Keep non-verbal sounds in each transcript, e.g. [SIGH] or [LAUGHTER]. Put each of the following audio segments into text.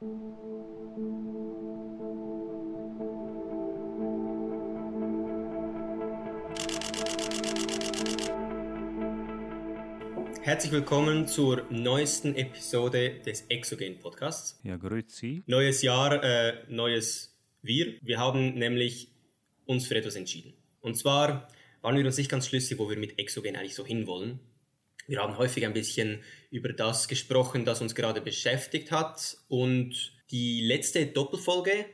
Herzlich willkommen zur neuesten Episode des Exogen Podcasts. Ja, grüezi. Neues Jahr, äh, neues Wir. Wir haben nämlich uns für etwas entschieden. Und zwar waren wir uns nicht ganz schlüssig, wo wir mit Exogen eigentlich so hinwollen. Wir haben häufig ein bisschen über das gesprochen, das uns gerade beschäftigt hat. Und die letzte Doppelfolge,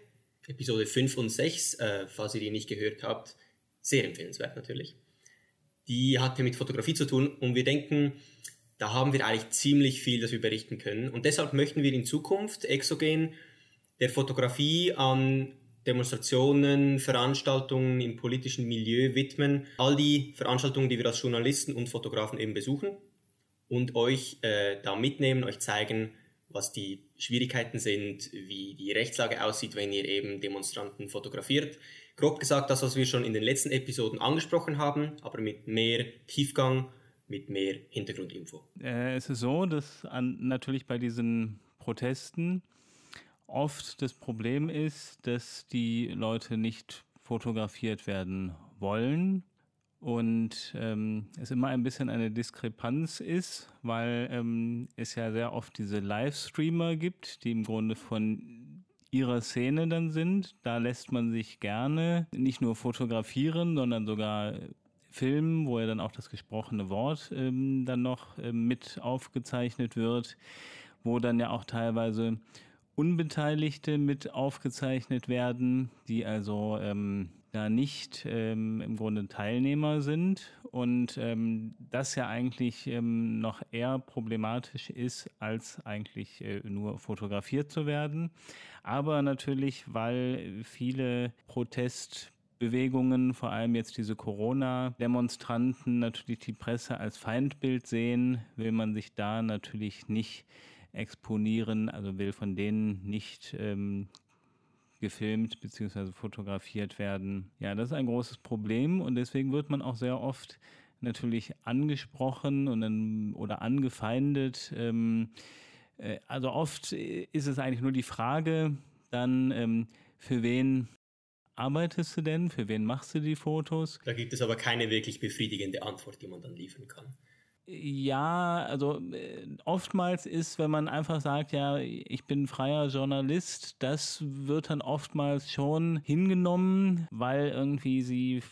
Episode 5 und 6, äh, falls ihr die nicht gehört habt, sehr empfehlenswert natürlich. Die hatte mit Fotografie zu tun und wir denken, da haben wir eigentlich ziemlich viel, das wir berichten können. Und deshalb möchten wir in Zukunft Exogen der Fotografie an Demonstrationen, Veranstaltungen im politischen Milieu widmen. All die Veranstaltungen, die wir als Journalisten und Fotografen eben besuchen und euch äh, da mitnehmen, euch zeigen, was die Schwierigkeiten sind, wie die Rechtslage aussieht, wenn ihr eben Demonstranten fotografiert. Grob gesagt, das, was wir schon in den letzten Episoden angesprochen haben, aber mit mehr Tiefgang, mit mehr Hintergrundinfo. Äh, es ist so, dass an, natürlich bei diesen Protesten oft das Problem ist, dass die Leute nicht fotografiert werden wollen und ähm, es immer ein bisschen eine Diskrepanz ist, weil ähm, es ja sehr oft diese Livestreamer gibt, die im Grunde von ihrer Szene dann sind. Da lässt man sich gerne nicht nur fotografieren, sondern sogar filmen, wo ja dann auch das gesprochene Wort ähm, dann noch ähm, mit aufgezeichnet wird, wo dann ja auch teilweise Unbeteiligte mit aufgezeichnet werden, die also ähm, da nicht ähm, im Grunde Teilnehmer sind und ähm, das ja eigentlich ähm, noch eher problematisch ist, als eigentlich äh, nur fotografiert zu werden. Aber natürlich, weil viele Protestbewegungen, vor allem jetzt diese Corona-Demonstranten, natürlich die Presse als Feindbild sehen, will man sich da natürlich nicht exponieren, also will von denen nicht ähm, gefilmt bzw. fotografiert werden. Ja, das ist ein großes Problem und deswegen wird man auch sehr oft natürlich angesprochen und dann, oder angefeindet. Ähm, äh, also oft ist es eigentlich nur die Frage dann, ähm, für wen arbeitest du denn? Für wen machst du die Fotos? Da gibt es aber keine wirklich befriedigende Antwort, die man dann liefern kann. Ja, also äh, oftmals ist, wenn man einfach sagt, ja, ich bin freier Journalist, das wird dann oftmals schon hingenommen, weil irgendwie sie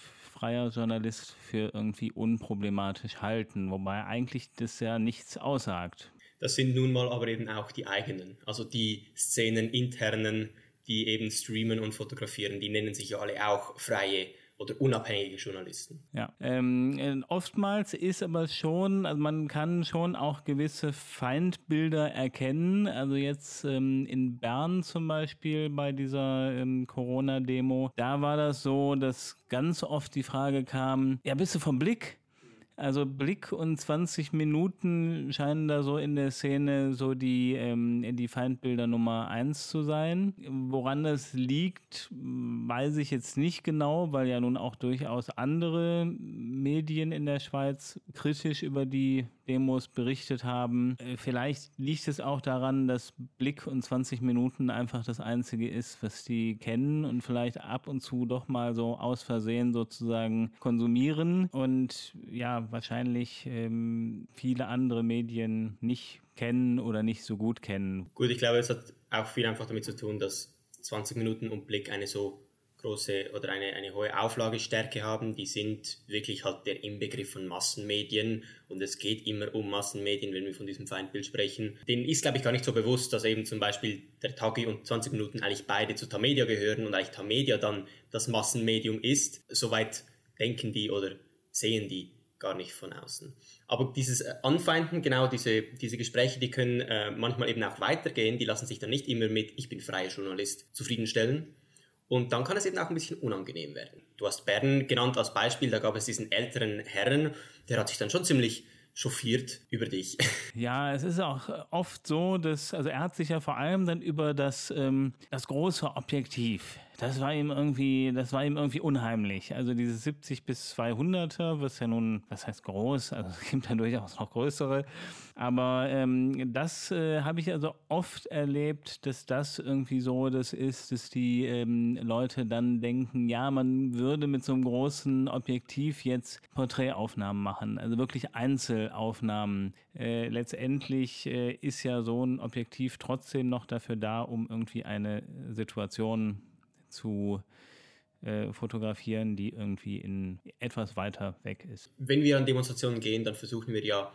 freier Journalist für irgendwie unproblematisch halten, wobei eigentlich das ja nichts aussagt. Das sind nun mal aber eben auch die eigenen, also die Szenen internen, die eben streamen und fotografieren, die nennen sich ja alle auch freie oder unabhängige Journalisten. Ja, ähm, äh, oftmals ist aber schon, also man kann schon auch gewisse Feindbilder erkennen. Also jetzt ähm, in Bern zum Beispiel bei dieser ähm, Corona-Demo, da war das so, dass ganz oft die Frage kam, ja, bist du vom Blick? Also Blick und 20 Minuten scheinen da so in der Szene so die, ähm, die Feindbilder Nummer eins zu sein. Woran das liegt, weiß ich jetzt nicht genau, weil ja nun auch durchaus andere Medien in der Schweiz kritisch über die Demos berichtet haben. Äh, vielleicht liegt es auch daran, dass Blick und 20 Minuten einfach das Einzige ist, was die kennen und vielleicht ab und zu doch mal so aus Versehen sozusagen konsumieren und ja, wahrscheinlich ähm, viele andere Medien nicht kennen oder nicht so gut kennen. Gut, ich glaube, es hat auch viel einfach damit zu tun, dass 20 Minuten und Blick eine so große oder eine, eine hohe Auflagestärke haben. Die sind wirklich halt der Inbegriff von Massenmedien und es geht immer um Massenmedien, wenn wir von diesem Feindbild sprechen. Denen ist, glaube ich, gar nicht so bewusst, dass eben zum Beispiel der Tagi und 20 Minuten eigentlich beide zu Tamedia gehören und eigentlich Tamedia dann das Massenmedium ist. Soweit denken die oder sehen die gar nicht von außen. Aber dieses äh, Anfeinden, genau diese, diese Gespräche, die können äh, manchmal eben auch weitergehen, die lassen sich dann nicht immer mit Ich bin freier Journalist zufriedenstellen, und dann kann es eben auch ein bisschen unangenehm werden. Du hast Bern genannt als Beispiel, da gab es diesen älteren Herrn, der hat sich dann schon ziemlich chauffiert über dich. [LAUGHS] Ja, es ist auch oft so, dass, also er hat sich ja vor allem dann über das, ähm, das große Objektiv das war ihm irgendwie, das war ihm irgendwie unheimlich. Also dieses 70 bis 200er, was ja nun, was heißt groß, also es gibt ja durchaus noch größere, aber ähm, das äh, habe ich also oft erlebt, dass das irgendwie so das ist, dass die ähm, Leute dann denken, ja, man würde mit so einem großen Objektiv jetzt Porträtaufnahmen machen, also wirklich Einzelaufnahmen. Äh, letztendlich äh, ist ja so ein Objektiv trotzdem noch dafür da, um irgendwie eine Situation zu äh, fotografieren, die irgendwie in etwas weiter weg ist. Wenn wir an Demonstrationen gehen, dann versuchen wir ja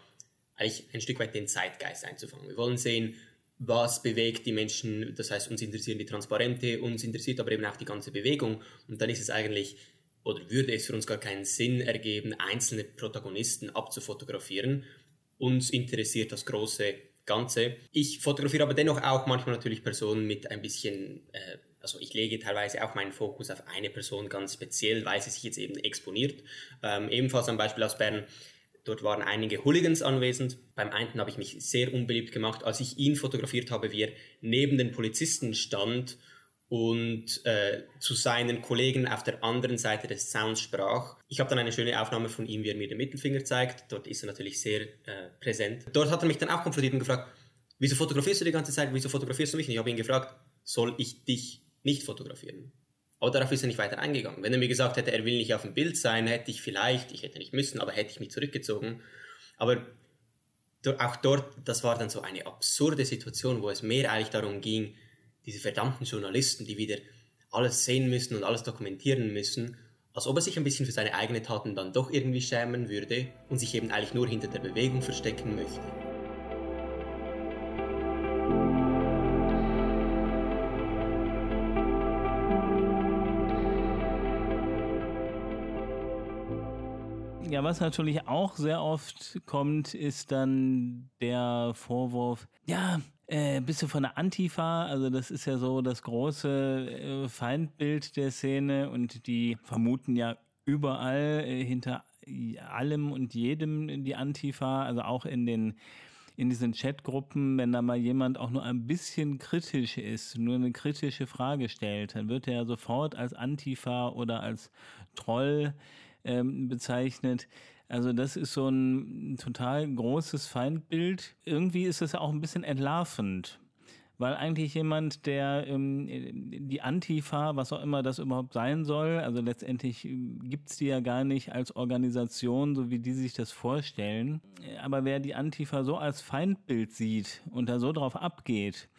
eigentlich ein Stück weit den Zeitgeist einzufangen. Wir wollen sehen, was bewegt die Menschen, das heißt, uns interessieren die Transparente, uns interessiert aber eben auch die ganze Bewegung und dann ist es eigentlich oder würde es für uns gar keinen Sinn ergeben, einzelne Protagonisten abzufotografieren. Uns interessiert das große Ganze. Ich fotografiere aber dennoch auch manchmal natürlich Personen mit ein bisschen äh, also ich lege teilweise auch meinen Fokus auf eine Person ganz speziell, weil sie sich jetzt eben exponiert. Ähm, ebenfalls ein Beispiel aus Bern. Dort waren einige Hooligans anwesend. Beim einen habe ich mich sehr unbeliebt gemacht, als ich ihn fotografiert habe, wie er neben den Polizisten stand und äh, zu seinen Kollegen auf der anderen Seite des Sounds sprach. Ich habe dann eine schöne Aufnahme von ihm, wie er mir den Mittelfinger zeigt. Dort ist er natürlich sehr äh, präsent. Dort hat er mich dann auch konfrontiert und gefragt, wieso fotografierst du die ganze Zeit, wieso fotografierst du mich nicht? Ich habe ihn gefragt, soll ich dich nicht fotografieren. Aber darauf ist er nicht weiter eingegangen. Wenn er mir gesagt hätte, er will nicht auf dem Bild sein, hätte ich vielleicht, ich hätte nicht müssen, aber hätte ich mich zurückgezogen. Aber auch dort, das war dann so eine absurde Situation, wo es mehr eigentlich darum ging, diese verdammten Journalisten, die wieder alles sehen müssen und alles dokumentieren müssen, als ob er sich ein bisschen für seine eigenen Taten dann doch irgendwie schämen würde und sich eben eigentlich nur hinter der Bewegung verstecken möchte. Ja, was natürlich auch sehr oft kommt, ist dann der Vorwurf, ja, äh, bist du von der Antifa? Also das ist ja so das große äh, Feindbild der Szene und die vermuten ja überall äh, hinter allem und jedem die Antifa, also auch in den in diesen Chatgruppen, wenn da mal jemand auch nur ein bisschen kritisch ist, nur eine kritische Frage stellt, dann wird er sofort als Antifa oder als Troll ähm, bezeichnet. Also das ist so ein total großes Feindbild. Irgendwie ist es auch ein bisschen entlarvend, weil eigentlich jemand, der ähm, die Antifa, was auch immer das überhaupt sein soll, also letztendlich ähm, gibt es die ja gar nicht als Organisation, so wie die sich das vorstellen. Aber wer die Antifa so als Feindbild sieht und da so drauf abgeht,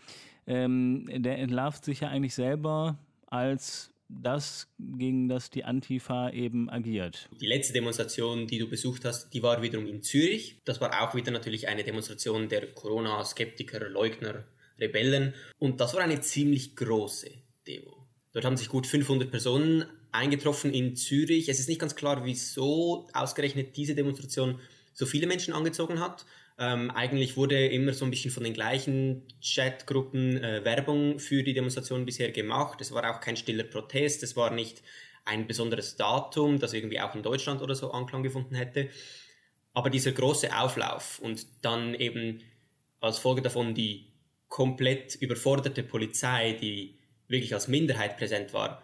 ähm, der entlarvt sich ja eigentlich selber als das, gegen das die Antifa eben agiert. Die letzte Demonstration, die du besucht hast, die war wiederum in Zürich. Das war auch wieder natürlich eine Demonstration der Corona-Skeptiker, Leugner, Rebellen. Und das war eine ziemlich große Demo. Dort haben sich gut 500 Personen eingetroffen in Zürich. Es ist nicht ganz klar, wieso ausgerechnet diese Demonstration so viele Menschen angezogen hat. Ähm, eigentlich wurde immer so ein bisschen von den gleichen Chatgruppen äh, Werbung für die Demonstration bisher gemacht. Es war auch kein stiller Protest, es war nicht ein besonderes Datum, das irgendwie auch in Deutschland oder so Anklang gefunden hätte. Aber dieser große Auflauf und dann eben als Folge davon die komplett überforderte Polizei, die wirklich als Minderheit präsent war,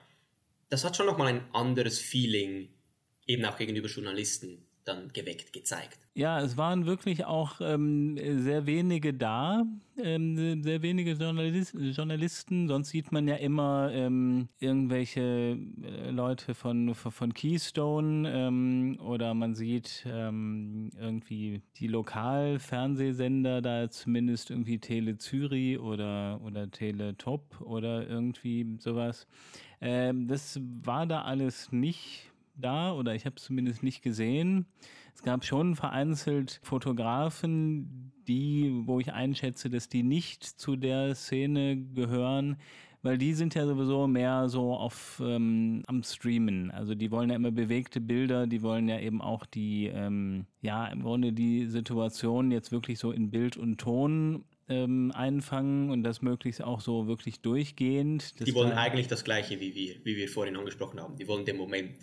das hat schon nochmal ein anderes Feeling, eben auch gegenüber Journalisten dann geweckt, gezeigt. Ja, es waren wirklich auch ähm, sehr wenige da, ähm, sehr wenige Journalist Journalisten. Sonst sieht man ja immer ähm, irgendwelche äh, Leute von, von Keystone ähm, oder man sieht ähm, irgendwie die Lokalfernsehsender, da zumindest irgendwie Tele Zürich oder, oder Tele Top oder irgendwie sowas. Ähm, das war da alles nicht da oder ich habe es zumindest nicht gesehen. Es gab schon vereinzelt Fotografen, die, wo ich einschätze, dass die nicht zu der Szene gehören, weil die sind ja sowieso mehr so auf ähm, am Streamen. Also die wollen ja immer bewegte Bilder, die wollen ja eben auch die, ähm, ja, im Grunde die Situation jetzt wirklich so in Bild und Ton ähm, einfangen und das möglichst auch so wirklich durchgehend. Die wollen eigentlich das Gleiche wie wir, wie wir vorhin angesprochen haben. Die wollen den Moment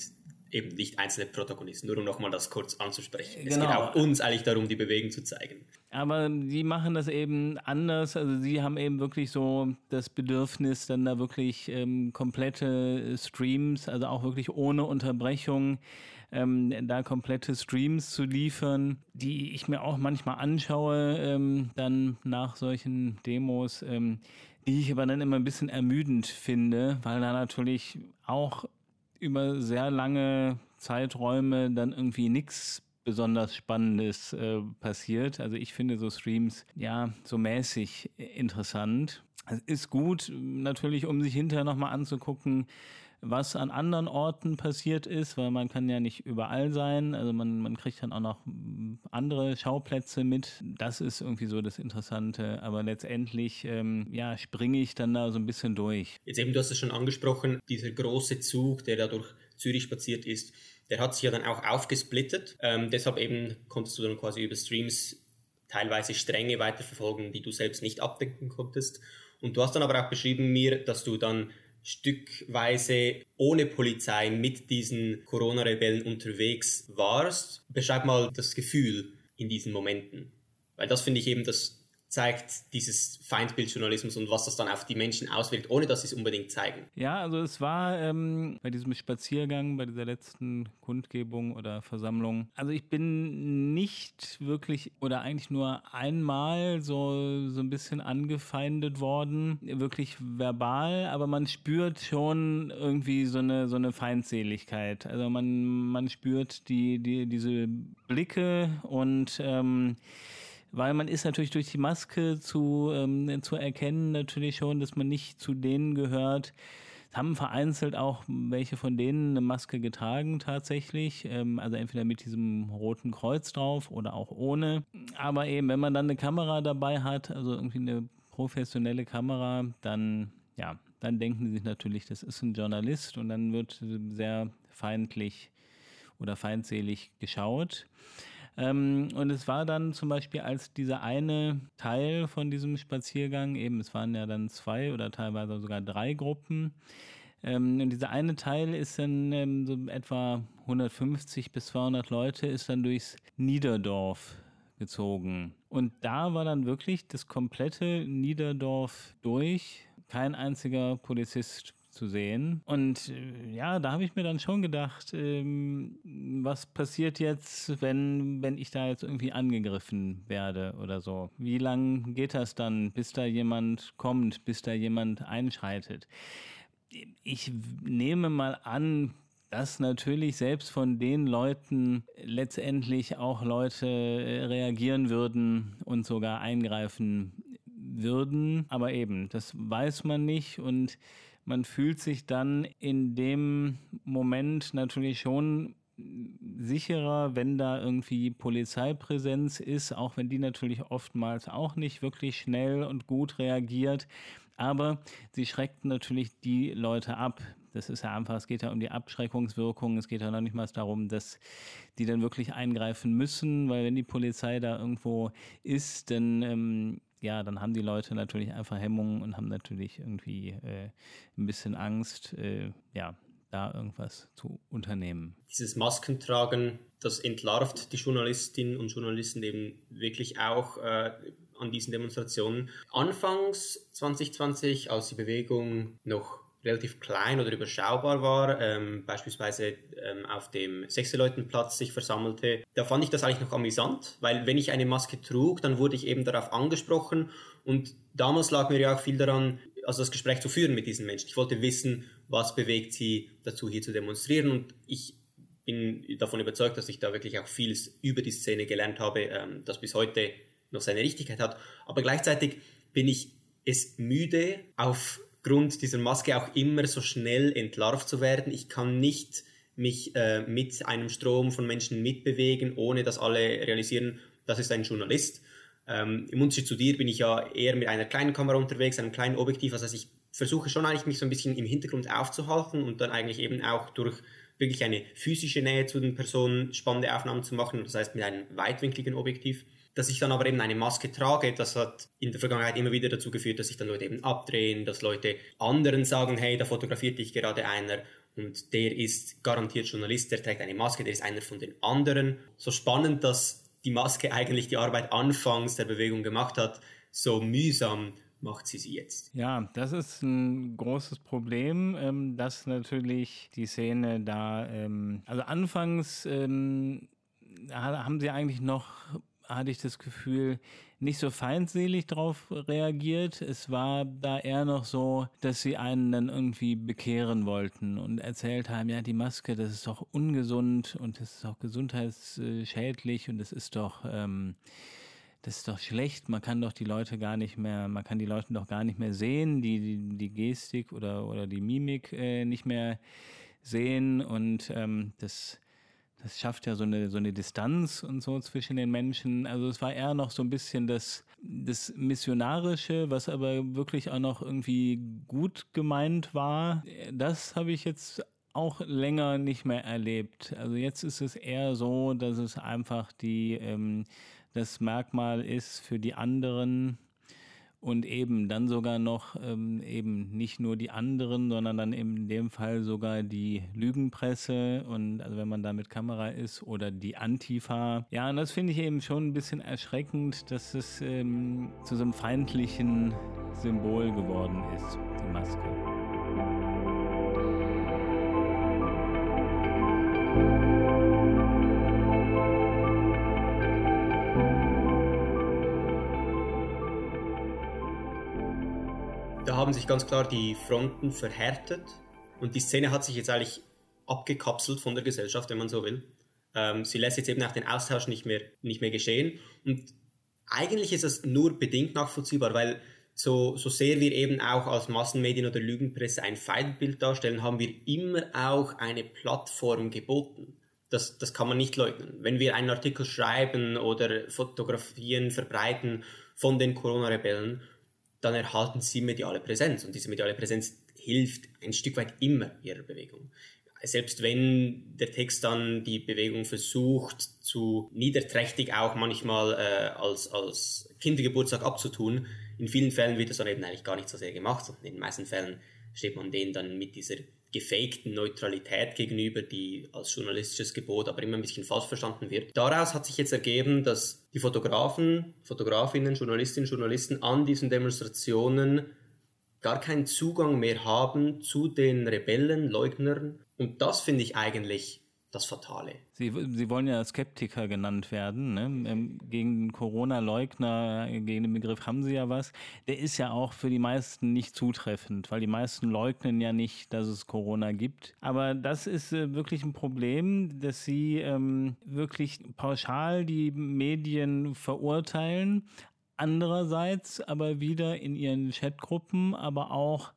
eben nicht einzelne Protagonisten, nur um nochmal das kurz anzusprechen. Genau. Es geht genau. auch uns eigentlich darum, die Bewegung zu zeigen. Aber die machen das eben anders. Also sie haben eben wirklich so das Bedürfnis, dann da wirklich ähm, komplette Streams, also auch wirklich ohne Unterbrechung, ähm, da komplette Streams zu liefern, die ich mir auch manchmal anschaue, ähm, dann nach solchen Demos, ähm, die ich aber dann immer ein bisschen ermüdend finde, weil da natürlich auch über sehr lange Zeiträume dann irgendwie nichts besonders Spannendes äh, passiert. Also ich finde so Streams ja so mäßig interessant. Es ist gut natürlich, um sich hinterher nochmal anzugucken, was an anderen Orten passiert ist, weil man kann ja nicht überall sein. Also man, man kriegt dann auch noch andere Schauplätze mit. Das ist irgendwie so das Interessante. Aber letztendlich, ähm, ja, springe ich dann da so ein bisschen durch. Jetzt eben, du hast es schon angesprochen, dieser große Zug, der da durch Zürich spaziert ist, der hat sich ja dann auch aufgesplittet. Ähm, deshalb eben konntest du dann quasi über Streams teilweise Stränge weiterverfolgen, die du selbst nicht abdecken konntest. Und du hast dann aber auch beschrieben mir, dass du dann stückweise ohne Polizei mit diesen Corona-Rebellen unterwegs warst. Beschreib mal das Gefühl in diesen Momenten. Weil das finde ich eben das zeigt dieses Feindbildjournalismus und was das dann auf die Menschen auswirkt, ohne dass sie es unbedingt zeigen. Ja, also es war ähm, bei diesem Spaziergang, bei dieser letzten Kundgebung oder Versammlung. Also ich bin nicht wirklich oder eigentlich nur einmal so, so ein bisschen angefeindet worden, wirklich verbal, aber man spürt schon irgendwie so eine, so eine Feindseligkeit. Also man, man spürt die, die, diese Blicke und ähm, weil man ist natürlich durch die Maske zu, ähm, zu erkennen natürlich schon, dass man nicht zu denen gehört. Es haben vereinzelt auch welche von denen eine Maske getragen tatsächlich, ähm, also entweder mit diesem roten Kreuz drauf oder auch ohne. Aber eben, wenn man dann eine Kamera dabei hat, also irgendwie eine professionelle Kamera, dann ja, dann denken sie sich natürlich, das ist ein Journalist und dann wird sehr feindlich oder feindselig geschaut. Ähm, und es war dann zum Beispiel, als dieser eine Teil von diesem Spaziergang, eben es waren ja dann zwei oder teilweise sogar drei Gruppen, ähm, und dieser eine Teil ist dann ähm, so etwa 150 bis 200 Leute, ist dann durchs Niederdorf gezogen. Und da war dann wirklich das komplette Niederdorf durch. Kein einziger Polizist zu sehen. Und äh, ja, da habe ich mir dann schon gedacht, ähm, was passiert jetzt, wenn, wenn ich da jetzt irgendwie angegriffen werde oder so? Wie lang geht das dann, bis da jemand kommt, bis da jemand einschreitet? Ich nehme mal an, dass natürlich selbst von den Leuten letztendlich auch Leute äh, reagieren würden und sogar eingreifen würden. Aber eben, das weiß man nicht und man fühlt sich dann in dem Moment natürlich schon sicherer, wenn da irgendwie Polizeipräsenz ist, auch wenn die natürlich oftmals auch nicht wirklich schnell und gut reagiert. Aber sie schreckt natürlich die Leute ab. Das ist ja einfach, es geht ja um die Abschreckungswirkung. Es geht ja noch nicht mal darum, dass die dann wirklich eingreifen müssen, weil wenn die Polizei da irgendwo ist, dann ähm, ja, dann haben die Leute natürlich einfach Hemmungen und haben natürlich irgendwie äh, ein bisschen Angst, äh, ja, da irgendwas zu unternehmen. Dieses Maskentragen, das entlarvt die Journalistinnen und Journalisten eben wirklich auch äh, an diesen Demonstrationen. Anfangs 2020, als die Bewegung noch relativ klein oder überschaubar war, ähm, beispielsweise ähm, auf dem Sechseleutenplatz sich versammelte, da fand ich das eigentlich noch amüsant, weil wenn ich eine Maske trug, dann wurde ich eben darauf angesprochen und damals lag mir ja auch viel daran, also das Gespräch zu führen mit diesen Menschen. Ich wollte wissen, was bewegt sie dazu, hier zu demonstrieren und ich bin davon überzeugt, dass ich da wirklich auch vieles über die Szene gelernt habe, ähm, das bis heute noch seine Richtigkeit hat. Aber gleichzeitig bin ich es müde, auf Grund dieser Maske auch immer so schnell entlarvt zu werden. Ich kann nicht mich äh, mit einem Strom von Menschen mitbewegen, ohne dass alle realisieren, das ist ein Journalist. Ähm, Im Unterschied zu dir bin ich ja eher mit einer kleinen Kamera unterwegs, einem kleinen Objektiv. Also ich versuche schon eigentlich mich so ein bisschen im Hintergrund aufzuhalten und dann eigentlich eben auch durch wirklich eine physische Nähe zu den Personen spannende Aufnahmen zu machen. Das heißt mit einem weitwinkligen Objektiv. Dass ich dann aber eben eine Maske trage, das hat in der Vergangenheit immer wieder dazu geführt, dass sich dann Leute eben abdrehen, dass Leute anderen sagen, hey, da fotografiert dich gerade einer. und der ist garantiert Journalist, der trägt eine Maske, der ist einer von den anderen. So spannend, dass die Maske eigentlich die Arbeit anfangs der Bewegung gemacht hat, so mühsam macht sie sie jetzt. Ja, das ist ein großes Problem, ähm, dass natürlich die Szene da, ähm, also anfangs ähm, haben sie eigentlich noch, hatte ich das Gefühl, nicht so feindselig drauf reagiert. Es war da eher noch so, dass sie einen dann irgendwie bekehren wollten und erzählt haben, ja, die Maske, das ist doch ungesund und das ist auch gesundheitsschädlich und das ist doch, ähm, das ist doch schlecht, man kann doch die Leute gar nicht mehr, man kann die Leute doch gar nicht mehr sehen, die, die, die Gestik oder, oder die Mimik äh, nicht mehr sehen und ähm, das das schafft ja so eine, so eine Distanz und so zwischen den Menschen. Also es war eher noch so ein bisschen das, das Missionarische, was aber wirklich auch noch irgendwie gut gemeint war. Das habe ich jetzt auch länger nicht mehr erlebt. Also jetzt ist es eher so, dass es einfach die, ähm, das Merkmal ist für die anderen, und eben dann sogar noch ähm, eben nicht nur die anderen, sondern dann in dem Fall sogar die Lügenpresse und also wenn man da mit Kamera ist oder die Antifa. Ja, und das finde ich eben schon ein bisschen erschreckend, dass es ähm, zu so einem feindlichen Symbol geworden ist, die Maske. Haben sich ganz klar die Fronten verhärtet und die Szene hat sich jetzt eigentlich abgekapselt von der Gesellschaft, wenn man so will. Ähm, sie lässt jetzt eben auch den Austausch nicht mehr, nicht mehr geschehen und eigentlich ist es nur bedingt nachvollziehbar, weil so, so sehr wir eben auch als Massenmedien oder Lügenpresse ein Feindbild darstellen, haben wir immer auch eine Plattform geboten. Das, das kann man nicht leugnen. Wenn wir einen Artikel schreiben oder Fotografien verbreiten von den Corona-Rebellen, dann erhalten sie mediale Präsenz. Und diese mediale Präsenz hilft ein Stück weit immer ihrer Bewegung. Selbst wenn der Text dann die Bewegung versucht, zu niederträchtig auch manchmal äh, als, als Kindergeburtstag abzutun, in vielen Fällen wird das dann eben eigentlich gar nicht so sehr gemacht. Und in den meisten Fällen steht man denen dann mit dieser gefakten Neutralität gegenüber, die als journalistisches Gebot aber immer ein bisschen falsch verstanden wird. Daraus hat sich jetzt ergeben, dass die Fotografen, Fotografinnen, Journalistinnen, Journalisten an diesen Demonstrationen gar keinen Zugang mehr haben zu den Rebellen, Leugnern. Und das finde ich eigentlich das Fatale. Sie, Sie wollen ja Skeptiker genannt werden. Ne? Ähm, gegen Corona-Leugner, gegen den Begriff haben Sie ja was. Der ist ja auch für die meisten nicht zutreffend, weil die meisten leugnen ja nicht, dass es Corona gibt. Aber das ist äh, wirklich ein Problem, dass Sie ähm, wirklich pauschal die Medien verurteilen. Andererseits aber wieder in Ihren Chatgruppen, aber auch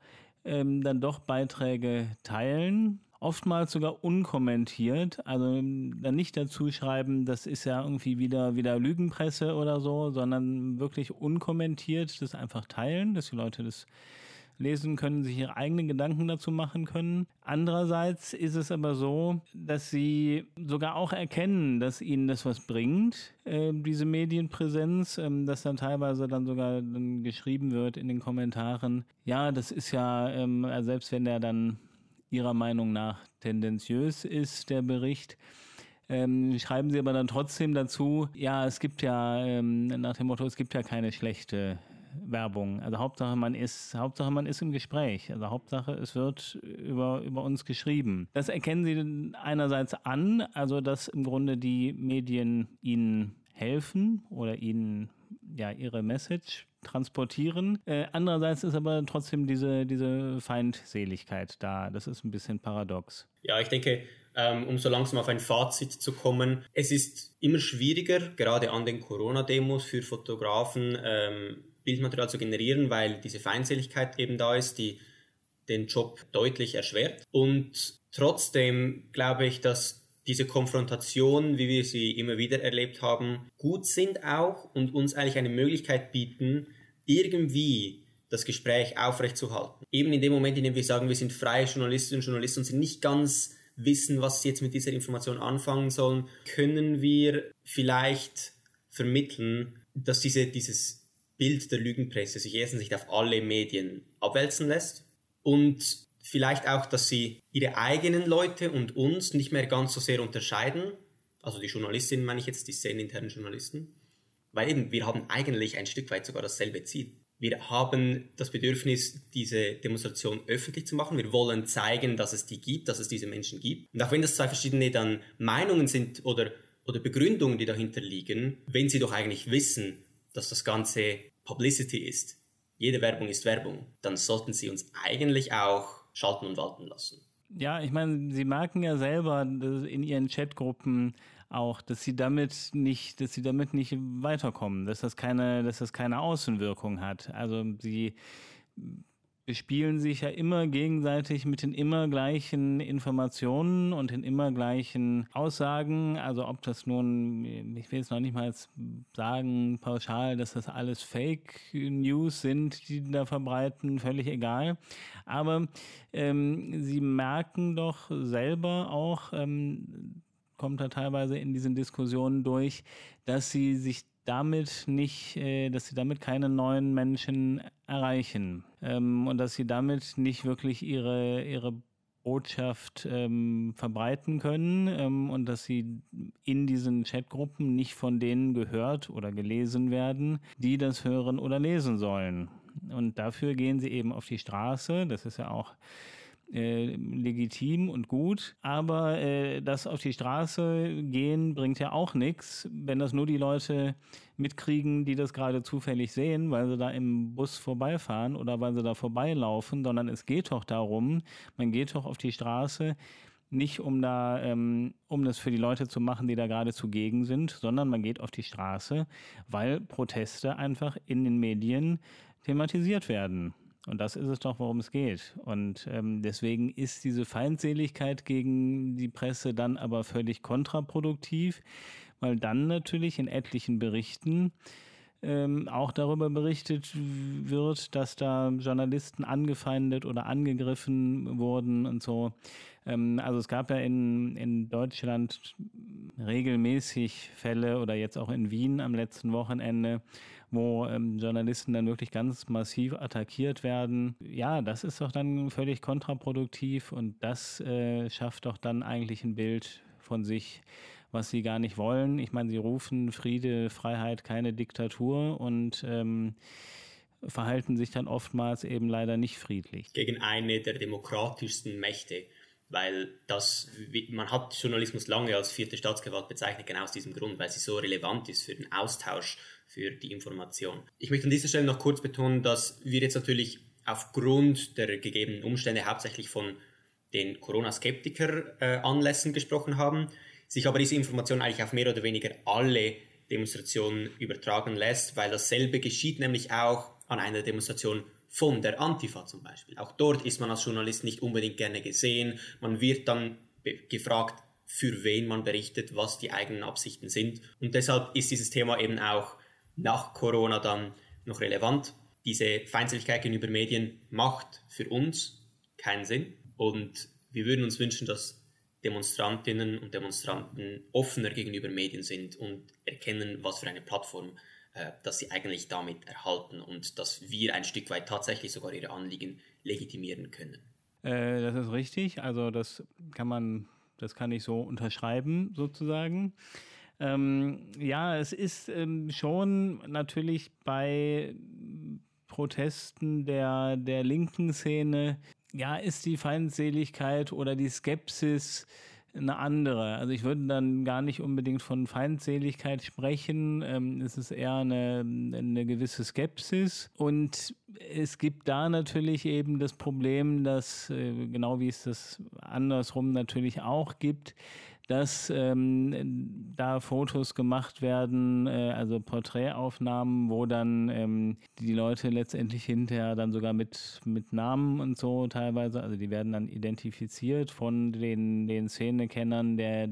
ähm, dann doch Beiträge teilen, oftmals sogar unkommentiert. Also ähm, dann nicht dazu schreiben, das ist ja irgendwie wieder, wieder Lügenpresse oder so, sondern wirklich unkommentiert das einfach teilen, dass die Leute das lesen können, sich ihre eigenen Gedanken dazu machen können. Andererseits ist es aber so, dass sie sogar auch erkennen, dass ihnen das was bringt, äh, diese Medienpräsenz, äh, dass dann teilweise dann sogar dann geschrieben wird in den Kommentaren, ja, das ist ja, ähm, selbst wenn der dann Ihrer Meinung nach tendenziös ist, der Bericht. Ähm, schreiben Sie aber dann trotzdem dazu, ja, es gibt ja ähm, nach dem Motto, es gibt ja keine schlechte Werbung. Also Hauptsache man ist, Hauptsache man ist im Gespräch. Also Hauptsache es wird über, über uns geschrieben. Das erkennen Sie einerseits an, also dass im Grunde die Medien Ihnen helfen oder Ihnen ja ihre Message transportieren. Äh, andererseits ist aber trotzdem diese, diese Feindseligkeit da. Das ist ein bisschen paradox. Ja, ich denke, ähm, um so langsam auf ein Fazit zu kommen, es ist immer schwieriger, gerade an den Corona-Demos für Fotografen ähm, Bildmaterial zu generieren, weil diese Feindseligkeit eben da ist, die den Job deutlich erschwert. Und trotzdem glaube ich, dass diese Konfrontationen, wie wir sie immer wieder erlebt haben, gut sind auch und uns eigentlich eine Möglichkeit bieten, irgendwie das Gespräch aufrechtzuerhalten. Eben in dem Moment, in dem wir sagen, wir sind freie Journalistinnen und Journalisten und sind nicht ganz wissen, was sie jetzt mit dieser Information anfangen sollen, können wir vielleicht vermitteln, dass diese, dieses Bild der Lügenpresse sich erstens nicht auf alle Medien abwälzen lässt und vielleicht auch, dass sie ihre eigenen Leute und uns nicht mehr ganz so sehr unterscheiden. Also die Journalistinnen meine ich jetzt, die szeneninternen Journalisten. Weil eben, wir haben eigentlich ein Stück weit sogar dasselbe Ziel. Wir haben das Bedürfnis, diese Demonstration öffentlich zu machen. Wir wollen zeigen, dass es die gibt, dass es diese Menschen gibt. Und auch wenn das zwei verschiedene dann Meinungen sind oder, oder Begründungen, die dahinter liegen, wenn sie doch eigentlich wissen, dass das Ganze Publicity ist, jede Werbung ist Werbung, dann sollten sie uns eigentlich auch schalten und walten lassen. Ja, ich meine, Sie merken ja selber in Ihren Chatgruppen auch, dass Sie damit nicht, dass Sie damit nicht weiterkommen, dass das keine, dass das keine Außenwirkung hat. Also Sie bespielen sich ja immer gegenseitig mit den immer gleichen Informationen und den immer gleichen Aussagen. Also ob das nun, ich will jetzt noch nicht mal sagen pauschal, dass das alles Fake News sind, die da verbreiten, völlig egal. Aber ähm, sie merken doch selber auch, ähm, kommt da teilweise in diesen Diskussionen durch, dass sie sich damit nicht, äh, dass sie damit keine neuen Menschen erreichen ähm, und dass sie damit nicht wirklich ihre, ihre Botschaft ähm, verbreiten können ähm, und dass sie in diesen Chatgruppen nicht von denen gehört oder gelesen werden, die das hören oder lesen sollen. Und dafür gehen sie eben auf die Straße. Das ist ja auch äh, legitim und gut, aber äh, das auf die Straße gehen bringt ja auch nichts, wenn das nur die Leute mitkriegen, die das gerade zufällig sehen, weil sie da im Bus vorbeifahren oder weil sie da vorbeilaufen, sondern es geht doch darum, man geht doch auf die Straße, nicht um da, ähm, um das für die Leute zu machen, die da gerade zugegen sind, sondern man geht auf die Straße, weil Proteste einfach in den Medien thematisiert werden. Und das ist es doch, worum es geht. Und ähm, deswegen ist diese Feindseligkeit gegen die Presse dann aber völlig kontraproduktiv, weil dann natürlich in etlichen Berichten ähm, auch darüber berichtet wird, dass da Journalisten angefeindet oder angegriffen wurden und so. Ähm, also es gab ja in, in Deutschland regelmäßig Fälle oder jetzt auch in Wien am letzten Wochenende, wo ähm, Journalisten dann wirklich ganz massiv attackiert werden. Ja, das ist doch dann völlig kontraproduktiv und das äh, schafft doch dann eigentlich ein Bild von sich, was sie gar nicht wollen. Ich meine, sie rufen Friede, Freiheit, keine Diktatur und ähm, verhalten sich dann oftmals eben leider nicht friedlich. Gegen eine der demokratischsten Mächte weil das, man hat Journalismus lange als vierte Staatsgewalt bezeichnet, genau aus diesem Grund, weil sie so relevant ist für den Austausch, für die Information. Ich möchte an dieser Stelle noch kurz betonen, dass wir jetzt natürlich aufgrund der gegebenen Umstände hauptsächlich von den Corona-Skeptiker-Anlässen äh, gesprochen haben, sich aber diese Information eigentlich auf mehr oder weniger alle Demonstrationen übertragen lässt, weil dasselbe geschieht nämlich auch an einer Demonstration von der Antifa zum Beispiel. Auch dort ist man als Journalist nicht unbedingt gerne gesehen. Man wird dann gefragt, für wen man berichtet, was die eigenen Absichten sind. Und deshalb ist dieses Thema eben auch nach Corona dann noch relevant. Diese Feindseligkeit gegenüber Medien macht für uns keinen Sinn. Und wir würden uns wünschen, dass Demonstrantinnen und Demonstranten offener gegenüber Medien sind und erkennen, was für eine Plattform äh, dass sie eigentlich damit erhalten und dass wir ein Stück weit tatsächlich sogar ihre Anliegen legitimieren können. Äh, das ist richtig. Also das kann man, das kann ich so unterschreiben sozusagen. Ähm, ja, es ist ähm, schon natürlich bei Protesten der, der linken Szene, ja, ist die Feindseligkeit oder die Skepsis eine andere. Also ich würde dann gar nicht unbedingt von Feindseligkeit sprechen. Ähm, es ist eher eine, eine gewisse Skepsis. Und es gibt da natürlich eben das Problem, dass, äh, genau wie es das andersrum natürlich auch gibt, dass ähm, da Fotos gemacht werden, äh, also Porträtaufnahmen, wo dann ähm, die Leute letztendlich hinterher dann sogar mit, mit Namen und so teilweise, also die werden dann identifiziert von den, den Szenekennern der,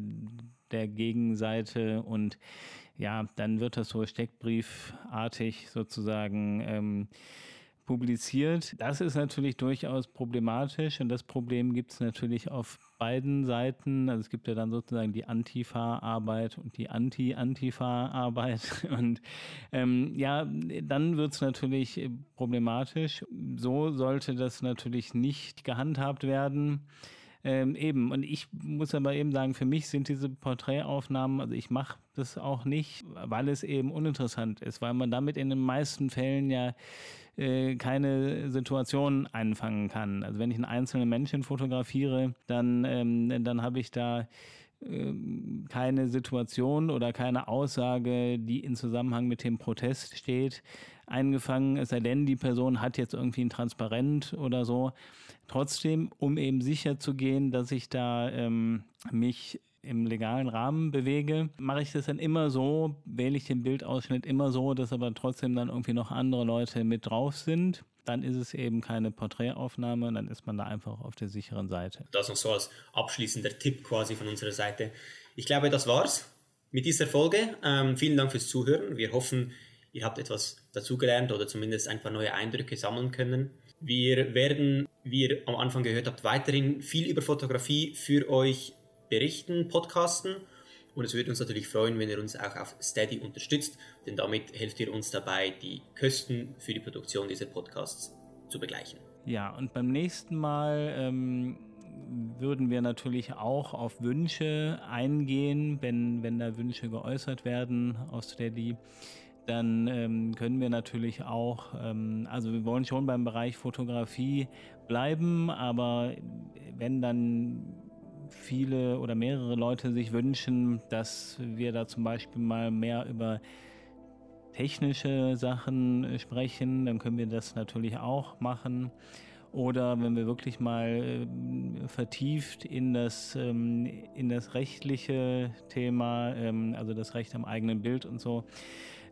der Gegenseite und ja, dann wird das so steckbriefartig sozusagen ähm, publiziert. Das ist natürlich durchaus problematisch und das Problem gibt es natürlich auf beiden Seiten. Also es gibt ja dann sozusagen die Antifa-Arbeit und die Anti-Antifa-Arbeit. [LAUGHS] Und ähm, ja, dann wird es natürlich problematisch. So sollte das natürlich nicht gehandhabt werden. Ähm, eben, und ich muss aber eben sagen, für mich sind diese Porträtaufnahmen, also ich mache das auch nicht, weil es eben uninteressant ist, weil man damit in den meisten Fällen ja äh, keine Situation einfangen kann. Also wenn ich einen einzelnen Menschen fotografiere, dann, ähm, dann habe ich da ähm, keine Situation oder keine Aussage, die in Zusammenhang mit dem Protest steht, eingefangen, es sei denn, die Person hat jetzt irgendwie ein Transparent oder so. Trotzdem, um eben sicher zu gehen, dass ich da ähm, mich im legalen Rahmen bewege, mache ich das dann immer so, wähle ich den Bildausschnitt immer so, dass aber trotzdem dann irgendwie noch andere Leute mit drauf sind. Dann ist es eben keine Porträtaufnahme, dann ist man da einfach auf der sicheren Seite. Das noch so als abschließender Tipp quasi von unserer Seite. Ich glaube, das war's mit dieser Folge. Ähm, vielen Dank fürs Zuhören. Wir hoffen, ihr habt etwas dazugelernt oder zumindest ein paar neue Eindrücke sammeln können. Wir werden, wie ihr am Anfang gehört habt, weiterhin viel über Fotografie für euch berichten, podcasten. Und es würde uns natürlich freuen, wenn ihr uns auch auf Steady unterstützt, denn damit helft ihr uns dabei, die Kosten für die Produktion dieser Podcasts zu begleichen. Ja, und beim nächsten Mal ähm, würden wir natürlich auch auf Wünsche eingehen, wenn, wenn da Wünsche geäußert werden auf Steady dann ähm, können wir natürlich auch, ähm, also wir wollen schon beim Bereich Fotografie bleiben, aber wenn dann viele oder mehrere Leute sich wünschen, dass wir da zum Beispiel mal mehr über technische Sachen sprechen, dann können wir das natürlich auch machen. Oder wenn wir wirklich mal äh, vertieft in das, ähm, in das rechtliche Thema, ähm, also das Recht am eigenen Bild und so,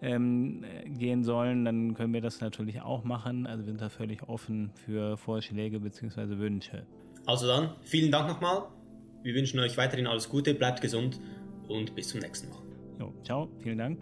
ähm, gehen sollen, dann können wir das natürlich auch machen. Also wir sind da völlig offen für Vorschläge bzw. Wünsche. Also dann, vielen Dank nochmal wir wünschen euch weiterhin alles Gute, bleibt gesund und bis zum nächsten Mal. Jo, ciao, vielen Dank.